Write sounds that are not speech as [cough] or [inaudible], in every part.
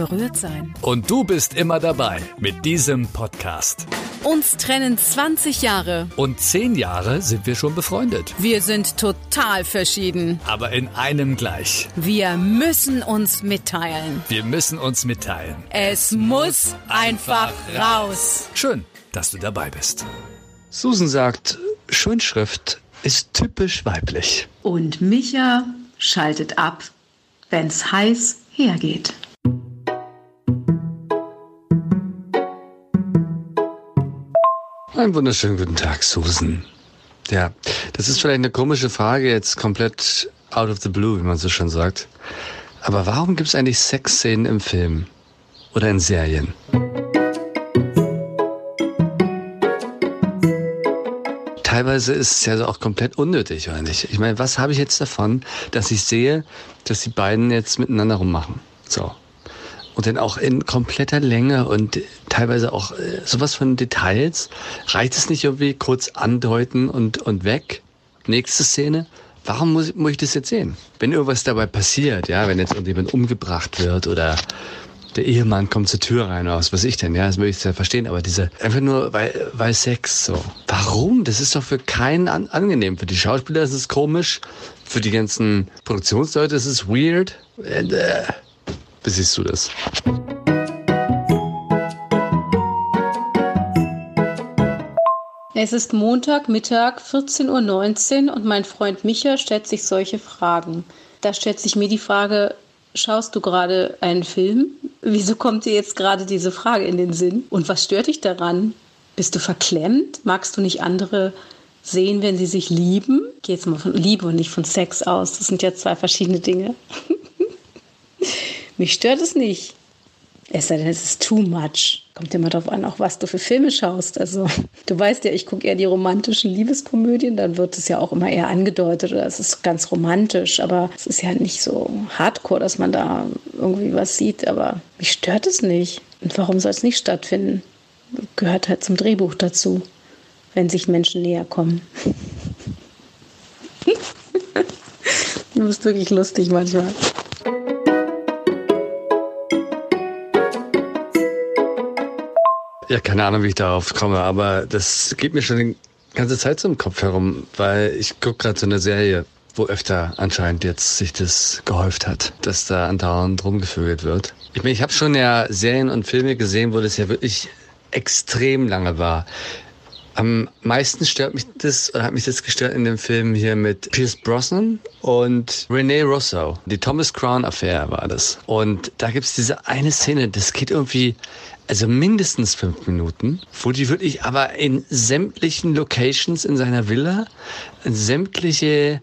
berührt sein. Und du bist immer dabei mit diesem Podcast. Uns trennen 20 Jahre. Und 10 Jahre sind wir schon befreundet. Wir sind total verschieden. Aber in einem gleich. Wir müssen uns mitteilen. Wir müssen uns mitteilen. Es muss einfach raus. Schön, dass du dabei bist. Susan sagt, Schönschrift ist typisch weiblich. Und Micha schaltet ab, wenn's heiß hergeht. Einen wunderschönen guten Tag, Susan. Ja, das ist vielleicht eine komische Frage, jetzt komplett out of the blue, wie man so schon sagt. Aber warum gibt es eigentlich Sexszenen im Film? Oder in Serien? Teilweise ist es ja auch komplett unnötig, oder nicht? Ich meine, was habe ich jetzt davon, dass ich sehe, dass die beiden jetzt miteinander rummachen? So. Und dann auch in kompletter Länge und teilweise auch äh, sowas von Details. Reicht es nicht irgendwie kurz andeuten und, und weg? Nächste Szene. Warum muss, muss ich das jetzt sehen? Wenn irgendwas dabei passiert, ja, wenn jetzt irgendjemand umgebracht wird oder der Ehemann kommt zur Tür rein oder was weiß ich denn, ja, das möchte ich ja verstehen, aber diese, einfach nur, weil, weil Sex, so. Warum? Das ist doch für keinen an, angenehm. Für die Schauspieler ist es komisch, für die ganzen Produktionsleute ist es weird. Und, äh, wie siehst du das? Es ist Montag, Mittag, 14.19 Uhr und mein Freund Micha stellt sich solche Fragen. Da stellt sich mir die Frage, schaust du gerade einen Film? Wieso kommt dir jetzt gerade diese Frage in den Sinn? Und was stört dich daran? Bist du verklemmt? Magst du nicht andere sehen, wenn sie sich lieben? Geh jetzt mal von Liebe und nicht von Sex aus. Das sind ja zwei verschiedene Dinge. Mich stört es nicht. Es sei denn, es ist too much. Kommt immer darauf an, auch was du für Filme schaust. Also, du weißt ja, ich gucke eher die romantischen Liebeskomödien, dann wird es ja auch immer eher angedeutet oder es ist ganz romantisch, aber es ist ja nicht so hardcore, dass man da irgendwie was sieht, aber mich stört es nicht. Und warum soll es nicht stattfinden? Gehört halt zum Drehbuch dazu, wenn sich Menschen näher kommen. [laughs] du bist wirklich lustig manchmal. Ja, keine Ahnung, wie ich darauf komme, aber das geht mir schon die ganze Zeit so im Kopf herum, weil ich gucke gerade so eine Serie, wo öfter anscheinend jetzt sich das gehäuft hat, dass da andauernd rumgevögelt wird. Ich meine, ich habe schon ja Serien und Filme gesehen, wo das ja wirklich extrem lange war. Am meisten stört mich das, oder hat mich das gestört in dem Film hier mit Pierce Brosnan und Renee Russo. Die Thomas Crown Affair war das. Und da gibt's diese eine Szene, das geht irgendwie, also mindestens fünf Minuten, wo die wirklich aber in sämtlichen Locations in seiner Villa, in sämtliche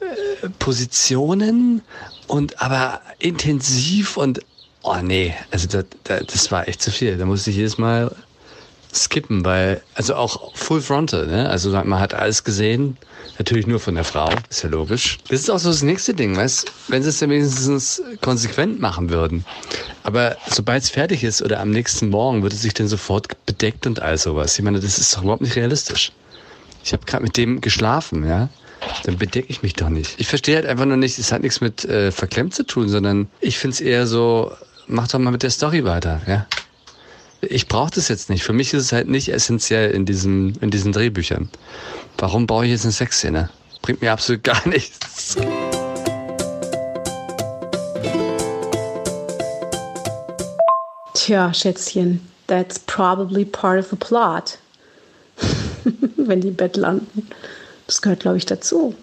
äh, Positionen und aber intensiv und oh nee, also das, das war echt zu viel. Da musste ich jedes Mal skippen, weil, also auch Full Frontal, ne? Also man hat alles gesehen, natürlich nur von der Frau, ist ja logisch. Das ist auch so das nächste Ding, weißt wenn sie es dann wenigstens konsequent machen würden. Aber sobald es fertig ist oder am nächsten Morgen wird es sich dann sofort bedeckt und all sowas. Ich meine, das ist doch überhaupt nicht realistisch. Ich habe gerade mit dem geschlafen, ja. Dann bedecke ich mich doch nicht. Ich verstehe halt einfach nur nicht, es hat nichts mit äh, verklemmt zu tun, sondern ich finde es eher so, mach doch mal mit der Story weiter, ja ich brauche das jetzt nicht. Für mich ist es halt nicht essentiell in diesen, in diesen Drehbüchern. Warum baue ich jetzt eine Sexszene? Bringt mir absolut [laughs] gar nichts. Tja, Schätzchen, that's probably part of the plot. [laughs] Wenn die Bett landen. Das gehört, glaube ich, dazu.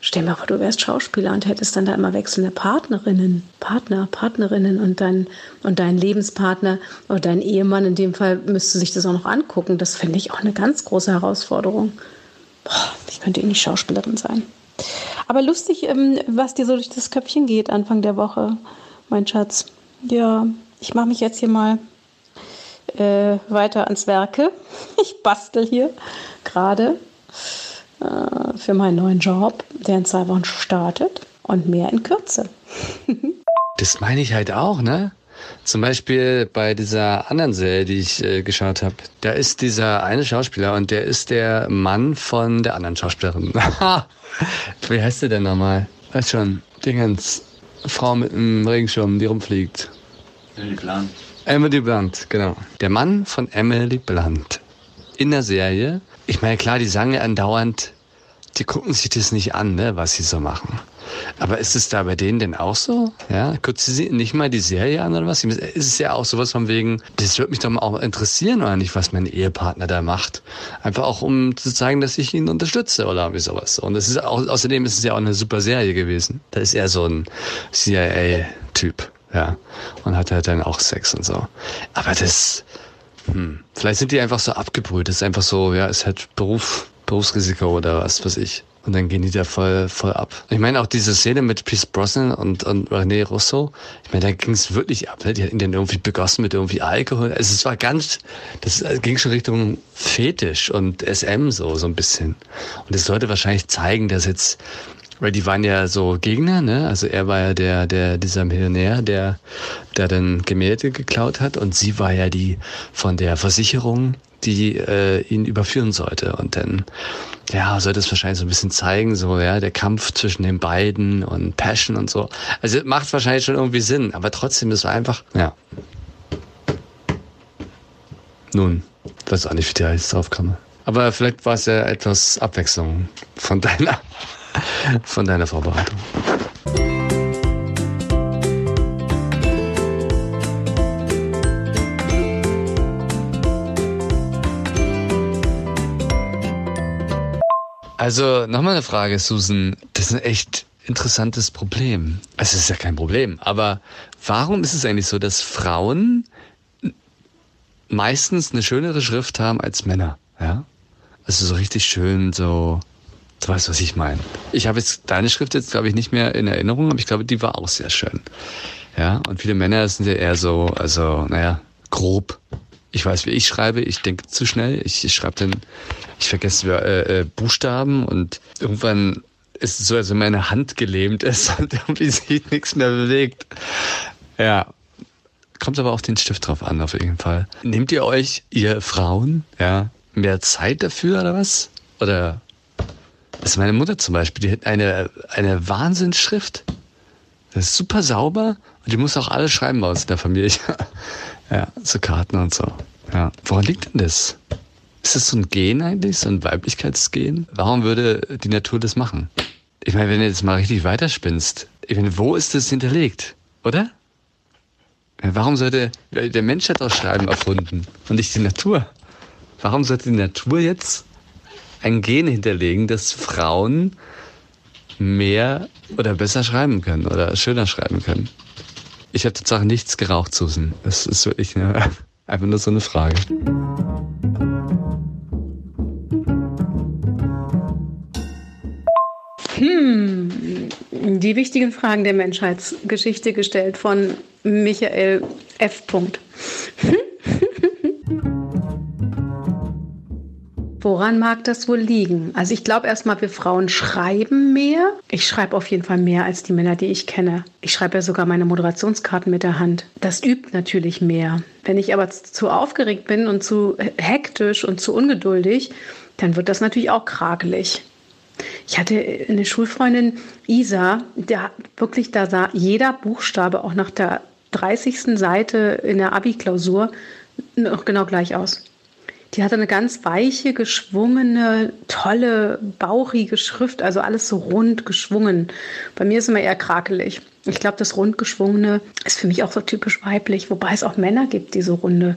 Stell dir mal vor, du wärst Schauspieler und hättest dann da immer wechselnde Partnerinnen, Partner, Partnerinnen und dein, und dein Lebenspartner oder dein Ehemann in dem Fall müsste sich das auch noch angucken. Das finde ich auch eine ganz große Herausforderung. Boah, ich könnte eh nicht Schauspielerin sein. Aber lustig, ähm, was dir so durch das Köpfchen geht Anfang der Woche, mein Schatz. Ja, ich mache mich jetzt hier mal äh, weiter ans Werke. [laughs] Ich bastel hier gerade äh, für meinen neuen Job, der in zwei Wochen startet und mehr in Kürze. [laughs] das meine ich halt auch, ne? Zum Beispiel bei dieser anderen Serie, die ich äh, geschaut habe, da ist dieser eine Schauspieler und der ist der Mann von der anderen Schauspielerin. [laughs] Wie heißt der denn nochmal? Weiß schon, Dingens. Frau mit einem Regenschirm, die rumfliegt. Emily Blunt. Emily Blunt, genau. Der Mann von Emily Blunt. In der Serie. Ich meine, klar, die sagen ja andauernd, die gucken sich das nicht an, ne, was sie so machen. Aber ist es da bei denen denn auch so? Ja, guckt sie nicht mal die Serie an oder was? Ist es ja auch sowas von wegen, das würde mich doch mal auch interessieren oder nicht, was mein Ehepartner da macht. Einfach auch, um zu zeigen, dass ich ihn unterstütze oder irgendwie sowas. Und es ist auch, außerdem ist es ja auch eine super Serie gewesen. Da ist er so ein CIA-Typ, ja. Und hat halt dann auch Sex und so. Aber das, hm, vielleicht sind die einfach so abgebrüht. Das ist einfach so, ja, ist halt Beruf, Berufsrisiko oder was weiß ich. Und dann gehen die da voll, voll ab. Ich meine auch diese Szene mit Pierce Brosnan und, und René Russo. Ich meine, da ging es wirklich ab. Ne? Die hatten den irgendwie begossen mit irgendwie Alkohol. Also es war ganz, das ging schon Richtung Fetisch und SM so, so ein bisschen. Und es sollte wahrscheinlich zeigen, dass jetzt, weil die waren ja so Gegner, ne? Also er war ja der, der, dieser Millionär, der, der dann Gemälde geklaut hat und sie war ja die von der Versicherung, die äh, ihn überführen sollte. Und dann, ja, sollte es wahrscheinlich so ein bisschen zeigen, so, ja, der Kampf zwischen den beiden und Passion und so. Also macht wahrscheinlich schon irgendwie Sinn, aber trotzdem ist es einfach, ja. Nun, weiß auch nicht, wie der jetzt drauf komme. Aber vielleicht war es ja etwas Abwechslung von deiner, [laughs] von deiner Vorbereitung. Also nochmal eine Frage, Susan. Das ist ein echt interessantes Problem. Es ist ja kein Problem, aber warum ist es eigentlich so, dass Frauen meistens eine schönere Schrift haben als Männer? Ja, also so richtig schön, so. Du weißt, was ich meine. Ich habe jetzt deine Schrift jetzt, glaube ich, nicht mehr in Erinnerung, aber ich glaube, die war auch sehr schön. Ja, und viele Männer sind ja eher so, also, naja, grob. Ich weiß, wie ich schreibe. Ich denke zu schnell. Ich, ich schreibe dann, ich vergesse äh, äh, Buchstaben und irgendwann ist es so, als wenn meine Hand gelähmt ist [laughs] und irgendwie sich nichts mehr bewegt. Ja. Kommt aber auf den Stift drauf an, auf jeden Fall. Nehmt ihr euch, ihr Frauen, ja, mehr Zeit dafür oder was? Oder das ist meine Mutter zum Beispiel, die hat eine, eine Wahnsinnsschrift. Das ist super sauber und die muss auch alles schreiben bei uns in der Familie. [laughs] ja, so Karten und so. Ja. Woran liegt denn das? Ist das so ein Gen eigentlich, so ein Weiblichkeitsgen? Warum würde die Natur das machen? Ich meine, wenn du jetzt mal richtig weiterspinnst, ich meine, wo ist das hinterlegt? Oder? Warum sollte, der Mensch hat auch Schreiben erfunden und nicht die Natur. Warum sollte die Natur jetzt ein Gen hinterlegen, dass Frauen mehr oder besser schreiben können oder schöner schreiben können? Ich habe tatsächlich nichts geraucht, Susan. Das ist wirklich eine, [laughs] einfach nur so eine Frage. Hm, die wichtigen Fragen der Menschheitsgeschichte gestellt von Michael F. Woran mag das wohl liegen? Also ich glaube erstmal, wir Frauen schreiben mehr. Ich schreibe auf jeden Fall mehr als die Männer, die ich kenne. Ich schreibe ja sogar meine Moderationskarten mit der Hand. Das übt natürlich mehr. Wenn ich aber zu aufgeregt bin und zu hektisch und zu ungeduldig, dann wird das natürlich auch krakelig. Ich hatte eine Schulfreundin, Isa, der wirklich, da sah jeder Buchstabe auch nach der 30. Seite in der Abi-Klausur noch genau gleich aus. Die hatte eine ganz weiche, geschwungene, tolle, bauchige Schrift, also alles so rund geschwungen. Bei mir ist immer eher krakelig. Ich glaube, das rundgeschwungene ist für mich auch so typisch weiblich, wobei es auch Männer gibt, die so runde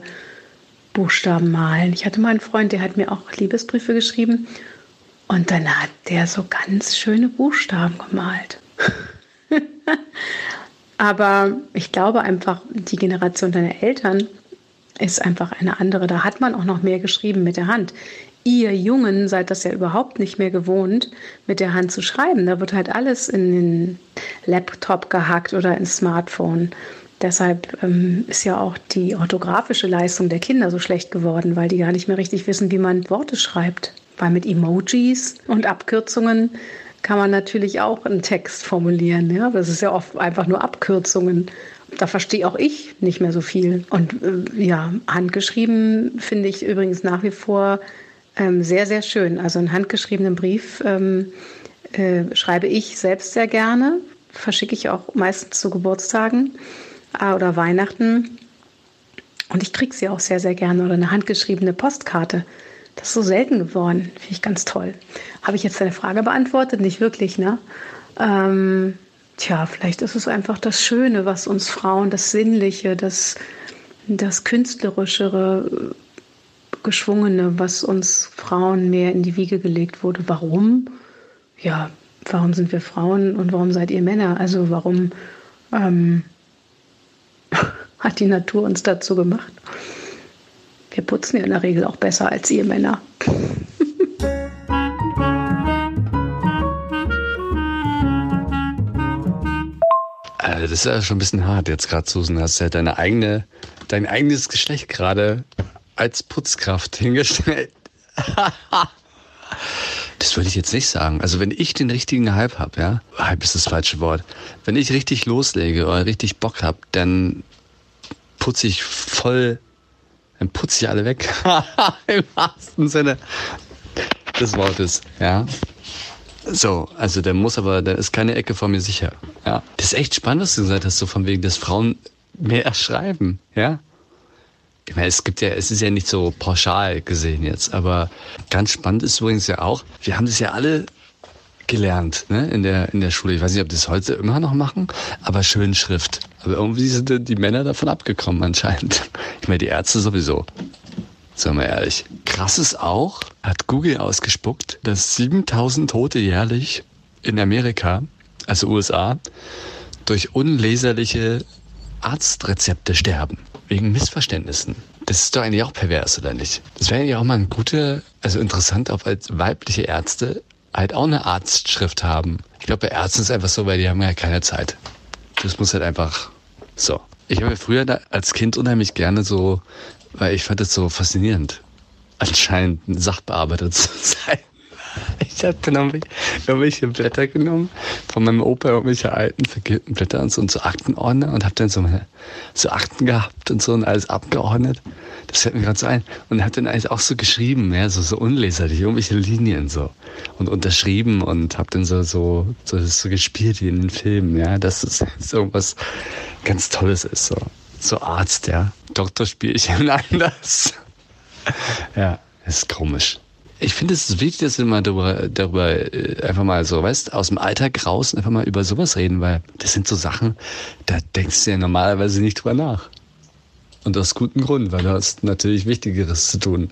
Buchstaben malen. Ich hatte mal einen Freund, der hat mir auch Liebesbriefe geschrieben und dann hat der so ganz schöne Buchstaben gemalt. [laughs] Aber ich glaube einfach, die Generation deiner Eltern ist einfach eine andere. Da hat man auch noch mehr geschrieben mit der Hand. Ihr Jungen seid das ja überhaupt nicht mehr gewohnt, mit der Hand zu schreiben. Da wird halt alles in den Laptop gehackt oder ins Smartphone. Deshalb ähm, ist ja auch die orthografische Leistung der Kinder so schlecht geworden, weil die gar nicht mehr richtig wissen, wie man Worte schreibt. Weil mit Emojis und Abkürzungen kann man natürlich auch einen Text formulieren. Ja? Das ist ja oft einfach nur Abkürzungen da verstehe auch ich nicht mehr so viel. Und äh, ja, handgeschrieben finde ich übrigens nach wie vor ähm, sehr, sehr schön. Also einen handgeschriebenen Brief ähm, äh, schreibe ich selbst sehr gerne, verschicke ich auch meistens zu Geburtstagen äh, oder Weihnachten. Und ich kriege sie auch sehr, sehr gerne. Oder eine handgeschriebene Postkarte. Das ist so selten geworden. Finde ich ganz toll. Habe ich jetzt deine Frage beantwortet? Nicht wirklich, ne? Ähm, tja, vielleicht ist es einfach das Schöne, was uns Frauen, das Sinnliche, das, das Künstlerischere, Geschwungene, was uns Frauen mehr in die Wiege gelegt wurde. Warum? Ja, warum sind wir Frauen und warum seid ihr Männer? Also warum ähm, [laughs] hat die Natur uns dazu gemacht? Wir putzen ja in der Regel auch besser als ihr Männer. Das ist ja schon ein bisschen hart jetzt gerade, Susan. Du hast ja deine eigene, dein eigenes Geschlecht gerade als Putzkraft [laughs] hingestellt. das würde ich jetzt nicht sagen. Also wenn ich den richtigen Hype habe, ja, Hype ist das falsche Wort. Wenn ich richtig loslege oder richtig Bock habe, dann putze ich voll, dann putze ich alle weg. [laughs] Im wahrsten Sinne des Wortes, ja. So, also der muss aber, da ist keine Ecke vor mir sicher. Ja. Das ist echt spannend, was du gesagt hast, so von wegen, dass Frauen mehr schreiben, ja. Ich meine, es gibt ja, es ist ja nicht so pauschal gesehen jetzt, aber ganz spannend ist übrigens ja auch, wir haben das ja alle gelernt, ne, in der, in der Schule. Ich weiß nicht, ob die das heute immer noch machen, aber Schönschrift. Aber irgendwie sind die Männer davon abgekommen anscheinend. Ich meine, die Ärzte sowieso. Sagen wir ehrlich. Krass ist auch, hat Google ausgespuckt, dass 7000 Tote jährlich in Amerika, also USA, durch unleserliche Arztrezepte sterben. Wegen Missverständnissen. Das ist doch eigentlich auch pervers, oder nicht? Das wäre ja auch mal ein guter, also interessant, ob als weibliche Ärzte halt auch eine Arztschrift haben. Ich glaube, bei Ärzten ist es einfach so, weil die haben ja keine Zeit. Das muss halt einfach so. Ich habe früher als Kind unheimlich gerne so, weil ich fand das so faszinierend, anscheinend ein Sachbearbeiter zu [laughs] sein. Ich habe dann irgendwelche Blätter genommen, von meinem Opa irgendwelche alten, vergilbten Blätter und so, und so Aktenordner und habe dann so, meine, so Akten gehabt und so und alles abgeordnet. Das fällt mir gerade so ein. Und habe dann eigentlich auch so geschrieben, ja, so, so unleserlich, irgendwelche Linien so. Und unterschrieben und habe dann so, so, so, so gespielt wie in den Filmen, ja, dass es so irgendwas ganz Tolles ist, so. So Arzt, ja. Doktorspielchen [laughs] anders. ja, ist komisch. Ich finde es wichtig, dass wir mal darüber, darüber äh, einfach mal so, weißt, aus dem Alltag raus und einfach mal über sowas reden, weil das sind so Sachen, da denkst du ja normalerweise nicht drüber nach. Und aus gutem Grund, weil du hast natürlich Wichtigeres zu tun.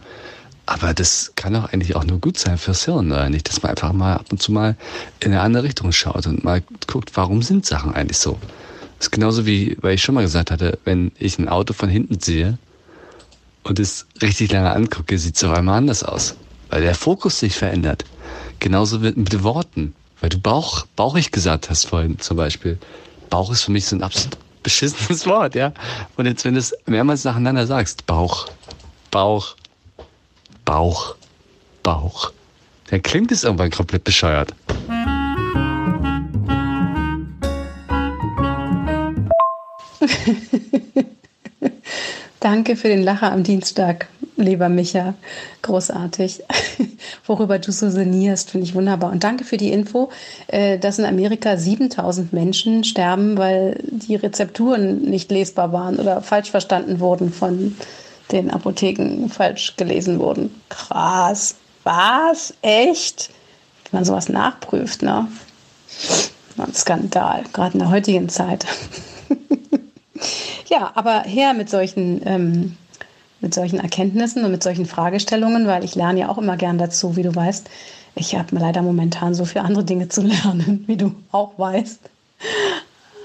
Aber das kann doch eigentlich auch nur gut sein fürs Hirn, oder nicht? Dass man einfach mal ab und zu mal in eine andere Richtung schaut und mal guckt, warum sind Sachen eigentlich so? Das ist genauso wie, weil ich schon mal gesagt hatte, wenn ich ein Auto von hinten sehe und es richtig lange angucke, sieht es auf einmal anders aus weil der Fokus sich verändert. Genauso wird mit Worten, weil du Bauch, bauchig gesagt hast vorhin zum Beispiel. Bauch ist für mich so ein absolut beschissenes Wort, ja. Und jetzt, wenn du es mehrmals nacheinander sagst, Bauch, Bauch, Bauch, Bauch, dann klingt es irgendwann komplett bescheuert. Danke für den Lacher am Dienstag lieber Micha. Großartig. [laughs] Worüber du so sinnierst, finde ich wunderbar. Und danke für die Info, äh, dass in Amerika 7000 Menschen sterben, weil die Rezepturen nicht lesbar waren oder falsch verstanden wurden von den Apotheken, falsch gelesen wurden. Krass. Was? Echt? Wenn man sowas nachprüft, ne? Ein Skandal, gerade in der heutigen Zeit. [laughs] ja, aber her mit solchen ähm, mit solchen Erkenntnissen und mit solchen Fragestellungen, weil ich lerne ja auch immer gern dazu, wie du weißt. Ich habe leider momentan so viele andere Dinge zu [laughs] lernen, wie du auch weißt.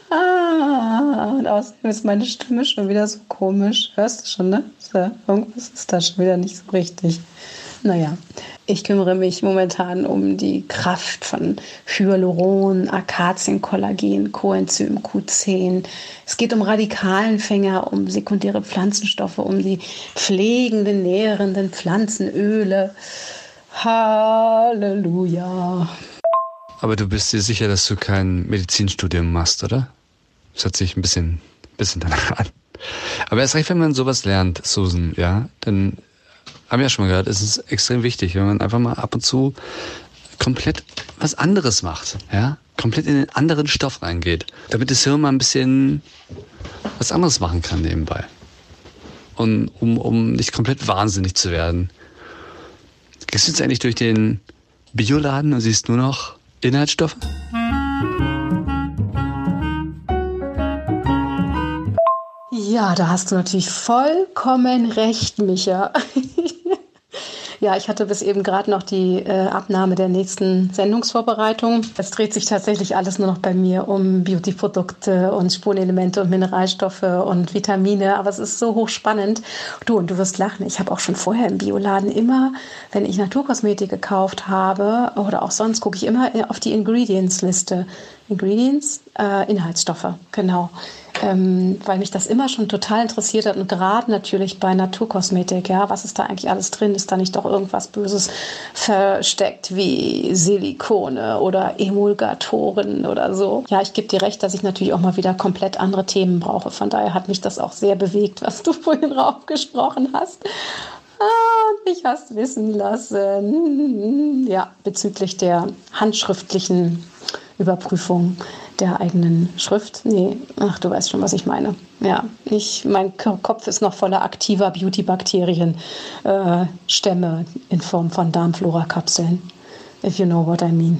Ah, und außerdem ist meine Stimme schon wieder so komisch. Hörst du schon, ne? Irgendwas ist da schon wieder nicht so richtig. Naja, ich kümmere mich momentan um die Kraft von Hyaluron, Akazienkollagen, Coenzym Q10. Es geht um Radikalenfänger, um sekundäre Pflanzenstoffe, um die pflegenden, nährenden Pflanzenöle. Halleluja. Aber du bist dir sicher, dass du kein Medizinstudium machst, oder? Das hat sich ein bisschen bisschen danach an. Aber erst recht, wenn man sowas lernt, Susan, ja, dann haben wir ja schon mal gehört, es ist extrem wichtig, wenn man einfach mal ab und zu komplett was anderes macht, ja, komplett in den anderen Stoff reingeht, damit das Hirn mal ein bisschen was anderes machen kann nebenbei. Und um, um nicht komplett wahnsinnig zu werden. Gehst du jetzt eigentlich durch den Bioladen und siehst nur noch Inhaltsstoffe? Ja, da hast du natürlich vollkommen recht, Micha. [laughs] Ja, ich hatte bis eben gerade noch die äh, Abnahme der nächsten Sendungsvorbereitung. Es dreht sich tatsächlich alles nur noch bei mir um Beautyprodukte und Spurenelemente und Mineralstoffe und Vitamine. Aber es ist so hochspannend. Du, und du wirst lachen. Ich habe auch schon vorher im Bioladen immer, wenn ich Naturkosmetik gekauft habe oder auch sonst, gucke ich immer auf die Ingredients-Liste. Ingredients, äh, Inhaltsstoffe, genau ähm, weil mich das immer schon total interessiert hat und gerade natürlich bei Naturkosmetik, ja, was ist da eigentlich alles drin? Ist da nicht doch irgendwas Böses versteckt wie Silikone oder Emulgatoren oder so? Ja, ich gebe dir recht, dass ich natürlich auch mal wieder komplett andere Themen brauche. Von daher hat mich das auch sehr bewegt, was du [laughs] vorhin raufgesprochen hast. Ah, mich hast wissen lassen. Ja, bezüglich der handschriftlichen Überprüfung der eigenen Schrift. Nee, ach, du weißt schon, was ich meine. Ja, ich, mein Kopf ist noch voller aktiver Beauty-Bakterien, äh, Stämme in Form von Darmflora-Kapseln. If you know what I mean.